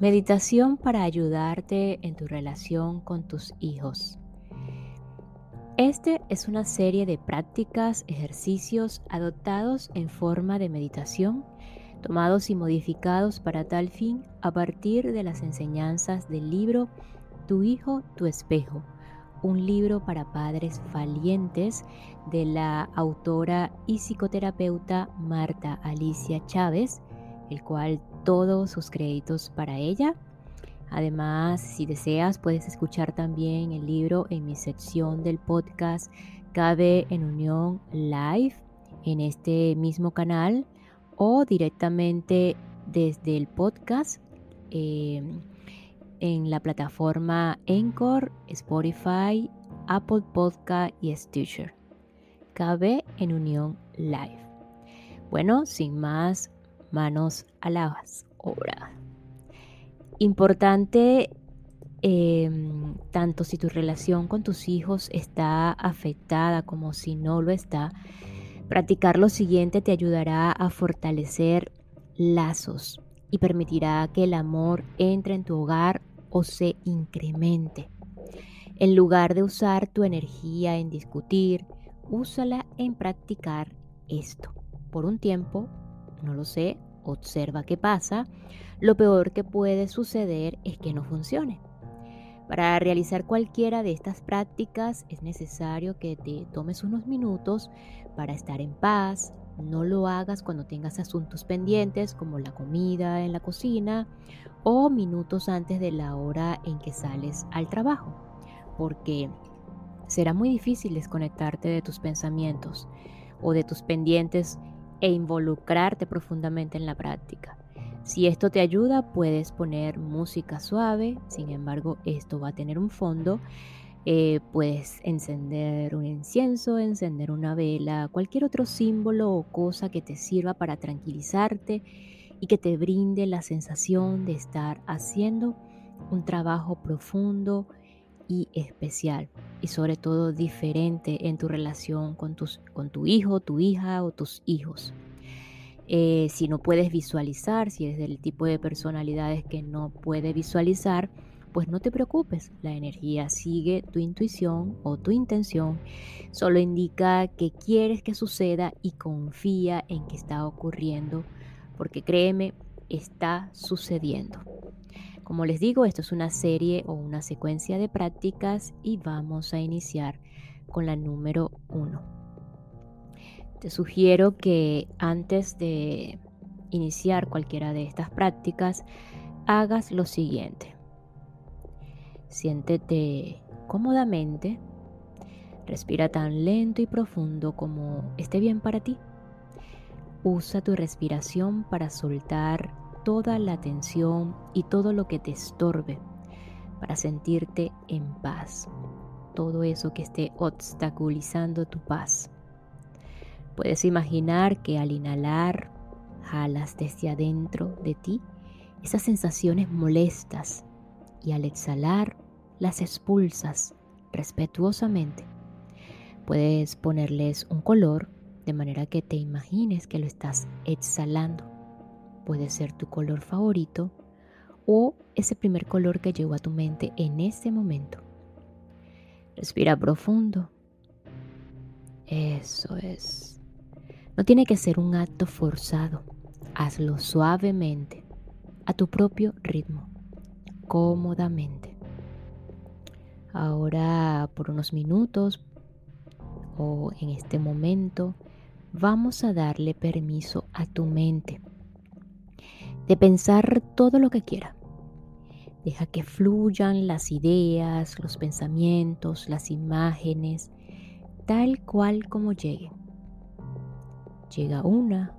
Meditación para ayudarte en tu relación con tus hijos. Este es una serie de prácticas, ejercicios adoptados en forma de meditación, tomados y modificados para tal fin a partir de las enseñanzas del libro Tu hijo, tu espejo, un libro para padres valientes de la autora y psicoterapeuta Marta Alicia Chávez, el cual todos sus créditos para ella. Además, si deseas, puedes escuchar también el libro en mi sección del podcast KB en Unión Live en este mismo canal o directamente desde el podcast em, en la plataforma Anchor, Spotify, Apple Podcast y Stitcher. KB en Unión Live. Bueno, sin más manos a la obra. Importante, em, tanto si tu relación con tus hijos está afectada como si no lo está, practicar lo siguiente te ayudará a fortalecer lazos y permitirá que el amor entre en tu hogar o se incremente. En lugar de usar tu energía en discutir, úsala en practicar esto por un tiempo no lo sé, observa qué pasa. Lo peor que puede suceder es que no funcione. Para realizar cualquiera de estas prácticas es necesario que te tomes unos minutos para estar en paz. No lo hagas cuando tengas asuntos pendientes como la comida en la cocina o minutos antes de la hora en que sales al trabajo, porque será muy difícil desconectarte de tus pensamientos o de tus pendientes e involucrarte profundamente en la práctica. Si esto te ayuda, puedes poner música suave, sin embargo, esto va a tener un fondo. Eh, puedes encender un incienso, encender una vela, cualquier otro símbolo o cosa que te sirva para tranquilizarte y que te brinde la sensación de estar haciendo un trabajo profundo y especial y sobre todo diferente en tu relación con, tus, con tu hijo, tu hija o tus hijos. Eh, si no puedes visualizar, si eres del tipo de personalidades que no puede visualizar, pues no te preocupes, la energía sigue tu intuición o tu intención, solo indica que quieres que suceda y confía en que está ocurriendo, porque créeme, está sucediendo. Como les digo, esto es una serie o una secuencia de prácticas y vamos a iniciar con la número uno. Te sugiero que antes de iniciar cualquiera de estas prácticas, hagas lo siguiente. Siéntete cómodamente, respira tan lento y profundo como esté bien para ti. Usa tu respiración para soltar toda la tensión y todo lo que te estorbe para sentirte en paz. Todo eso que esté obstaculizando tu paz. Puedes imaginar que al inhalar jalas desde adentro de ti esas sensaciones molestas y al exhalar las expulsas respetuosamente Puedes ponerles un color de manera que te imagines que lo estás exhalando. Puede ser tu color favorito o ese primer color que llegó a tu mente en ese momento. Respira profundo. Eso es. No tiene que ser un acto forzado. Hazlo suavemente, a tu propio ritmo, cómodamente. Ahora, por unos minutos o en este momento, vamos a darle permiso a tu mente de pensar todo lo que quiera. Deja que fluyan las ideas, los pensamientos, las imágenes, tal cual como lleguen. Llega una,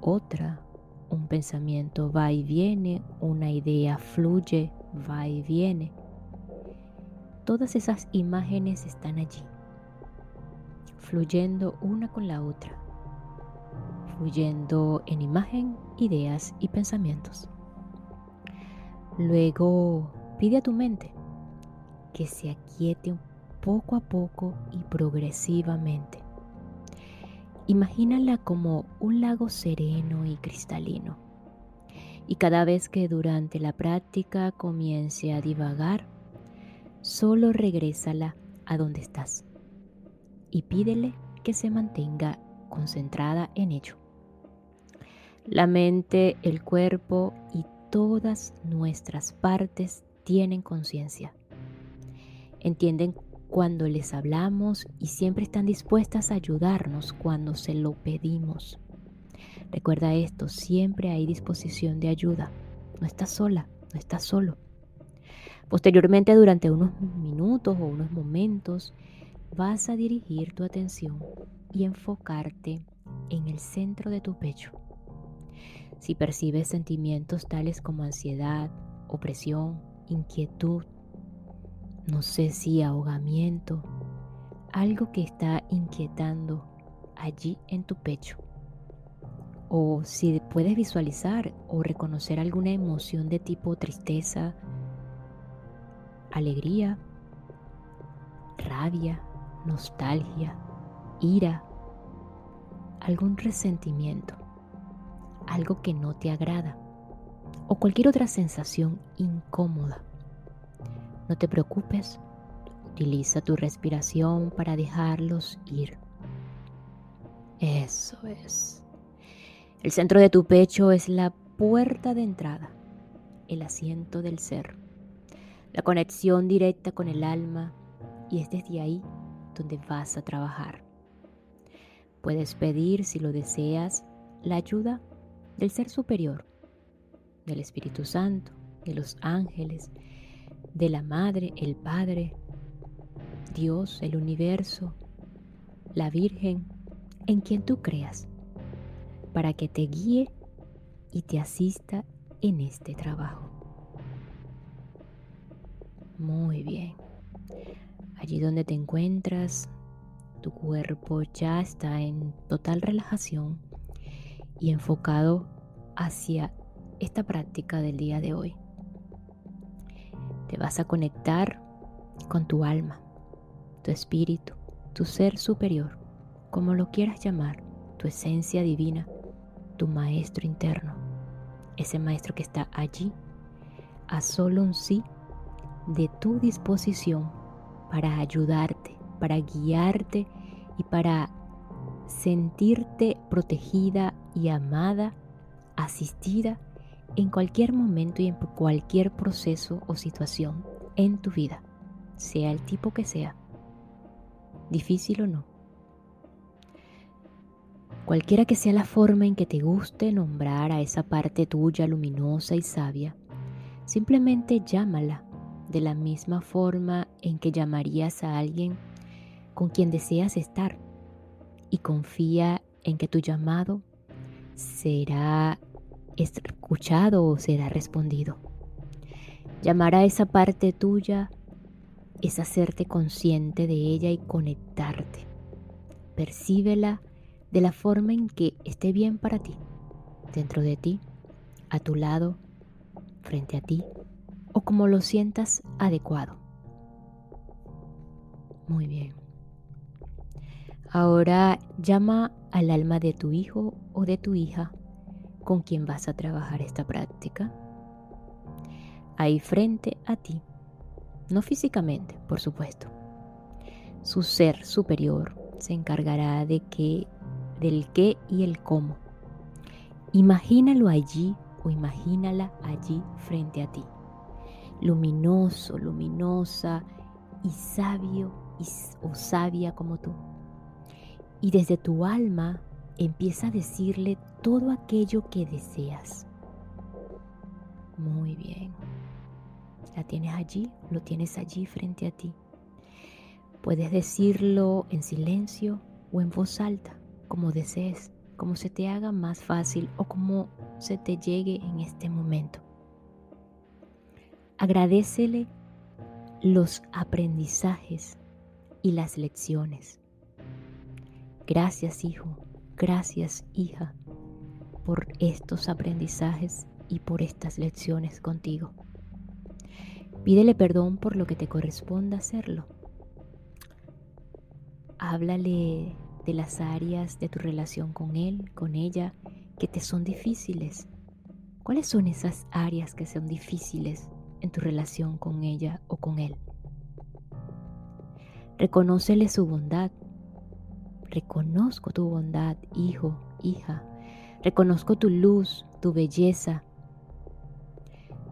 otra, un pensamiento va y viene, una idea fluye, va y viene. Todas esas imágenes están allí, fluyendo una con la otra, fluyendo en imagen, ideas y pensamientos. Luego pide a tu mente que se aquiete poco a poco y progresivamente. Imagínala como un lago sereno y cristalino. Y cada vez que durante la práctica comience a divagar, solo regrésala a donde estás y pídele que se mantenga concentrada en ello. La mente, el cuerpo y todas nuestras partes tienen conciencia. Entienden cuando les hablamos y siempre están dispuestas a ayudarnos cuando se lo pedimos. Recuerda esto, siempre hay disposición de ayuda. No estás sola, no estás solo. Posteriormente, durante unos minutos o unos momentos, vas a dirigir tu atención y enfocarte en el centro de tu pecho. Si percibes sentimientos tales como ansiedad, opresión, inquietud, no sé si ahogamiento, algo que está inquietando allí en tu pecho. O si puedes visualizar o reconocer alguna emoción de tipo tristeza, alegría, rabia, nostalgia, ira, algún resentimiento algo que no te agrada o cualquier otra sensación incómoda. No te preocupes, utiliza tu respiración para dejarlos ir. Eso es. El centro de tu pecho es la puerta de entrada, el asiento del ser, la conexión directa con el alma y es desde ahí donde vas a trabajar. Puedes pedir, si lo deseas, la ayuda del Ser Superior, del Espíritu Santo, de los ángeles, de la Madre, el Padre, Dios, el universo, la Virgen, en quien tú creas, para que te guíe y te asista en este trabajo. Muy bien. Allí donde te encuentras, tu cuerpo ya está en total relajación y enfocado hacia esta práctica del día de hoy. Te vas a conectar con tu alma, tu espíritu, tu ser superior, como lo quieras llamar, tu esencia divina, tu maestro interno, ese maestro que está allí a solo un sí de tu disposición para ayudarte, para guiarte y para sentirte protegida y amada, asistida en cualquier momento y en cualquier proceso o situación en tu vida, sea el tipo que sea, difícil o no. Cualquiera que sea la forma en que te guste nombrar a esa parte tuya luminosa y sabia, simplemente llámala de la misma forma en que llamarías a alguien con quien deseas estar y confía en que tu llamado será escuchado o será respondido. Llamar a esa parte tuya es hacerte consciente de ella y conectarte. Percíbela de la forma en que esté bien para ti, dentro de ti, a tu lado, frente a ti o como lo sientas adecuado. Muy bien. Ahora llama al alma de tu hijo o de tu hija con quien vas a trabajar esta práctica. Ahí frente a ti, no físicamente, por supuesto. Su ser superior se encargará de que, del qué y el cómo. Imagínalo allí o imagínala allí frente a ti. Luminoso, luminosa y sabio o sabia como tú y desde tu alma empieza a decirle todo aquello que deseas. Muy bien. La tienes allí, lo tienes allí frente a ti. Puedes decirlo en silencio o en voz alta, como desees, como se te haga más fácil o como se te llegue en este momento. Agradecele los aprendizajes y las lecciones Gracias hijo, gracias hija por estos aprendizajes y por estas lecciones contigo. Pídele perdón por lo que te corresponda hacerlo. Háblale de las áreas de tu relación con él, con ella, que te son difíciles. ¿Cuáles son esas áreas que son difíciles en tu relación con ella o con él? Reconócele su bondad, Reconozco tu bondad, hijo, hija. Reconozco tu luz, tu belleza.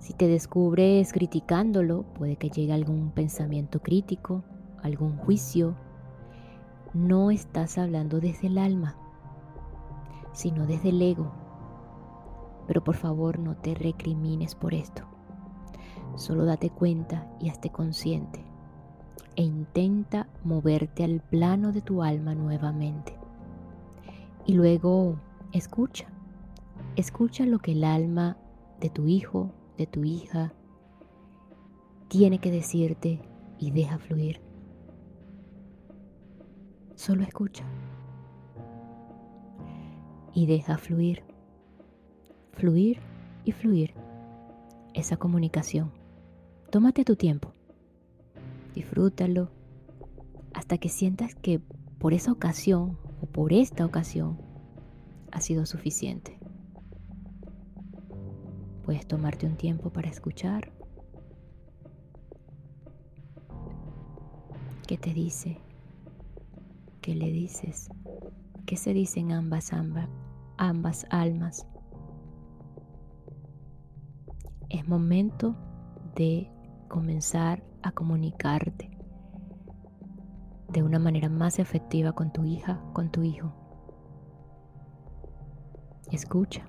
Si te descubres criticándolo, puede que llegue algún pensamiento crítico, algún juicio. No estás hablando desde el alma, sino desde el ego. Pero por favor no te recrimines por esto. Solo date cuenta y hazte consciente e intenta moverte al plano de tu alma nuevamente. Y luego escucha, escucha lo que el alma de tu hijo, de tu hija, tiene que decirte y deja fluir. Solo escucha. Y deja fluir. Fluir y fluir. Esa comunicación. Tómate tu tiempo disfrútalo hasta que sientas que por esa ocasión o por esta ocasión ha sido suficiente. Puedes tomarte un tiempo para escuchar. ¿Qué te dice? ¿Qué le dices? ¿Qué se dicen ambas, ambas, ambas almas? Es momento de comenzar a comunicarte una manera más efectiva con tu hija, con tu hijo. Escucha.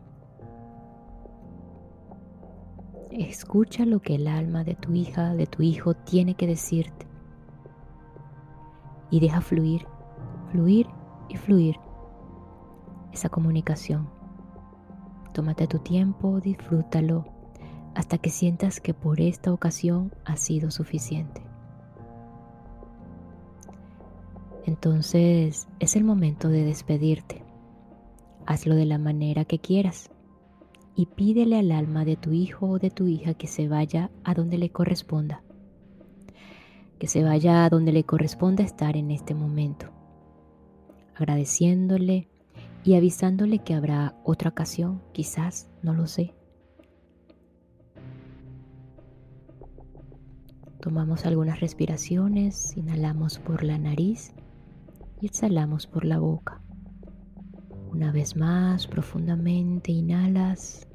Escucha lo que el alma de tu hija, de tu hijo tiene que decirte. Y deja fluir, fluir y fluir esa comunicación. Tómate tu tiempo, disfrútalo hasta que sientas que por esta ocasión ha sido suficiente. Entonces es el momento de despedirte. Hazlo de la manera que quieras y pídele al alma de tu hijo o de tu hija que se vaya a donde le corresponda. Que se vaya a donde le corresponda estar en este momento. Agradeciéndole y avisándole que habrá otra ocasión, quizás, no lo sé, Tomamos algunas respiraciones, inhalamos por la nariz y exhalamos por la boca. Una vez más, profundamente inhalas,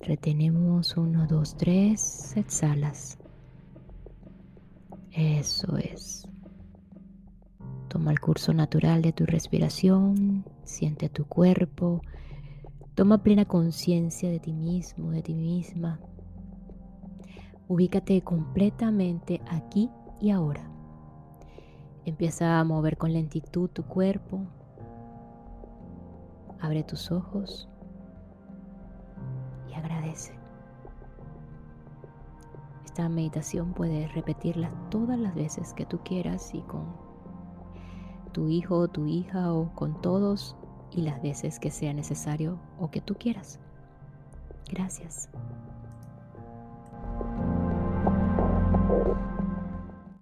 retenemos 1, 2, 3, exhalas. Eso es. Toma el curso natural de tu respiración, siente tu cuerpo, toma plena conciencia de ti mismo, de ti misma. Ubícate completamente aquí y ahora. Empieza a mover con lentitud tu cuerpo. Abre tus ojos y agradece. Esta meditación puedes repetirla todas las veces que tú quieras y con tu hijo o tu hija o con todos y las veces que sea necesario o que tú quieras. Gracias.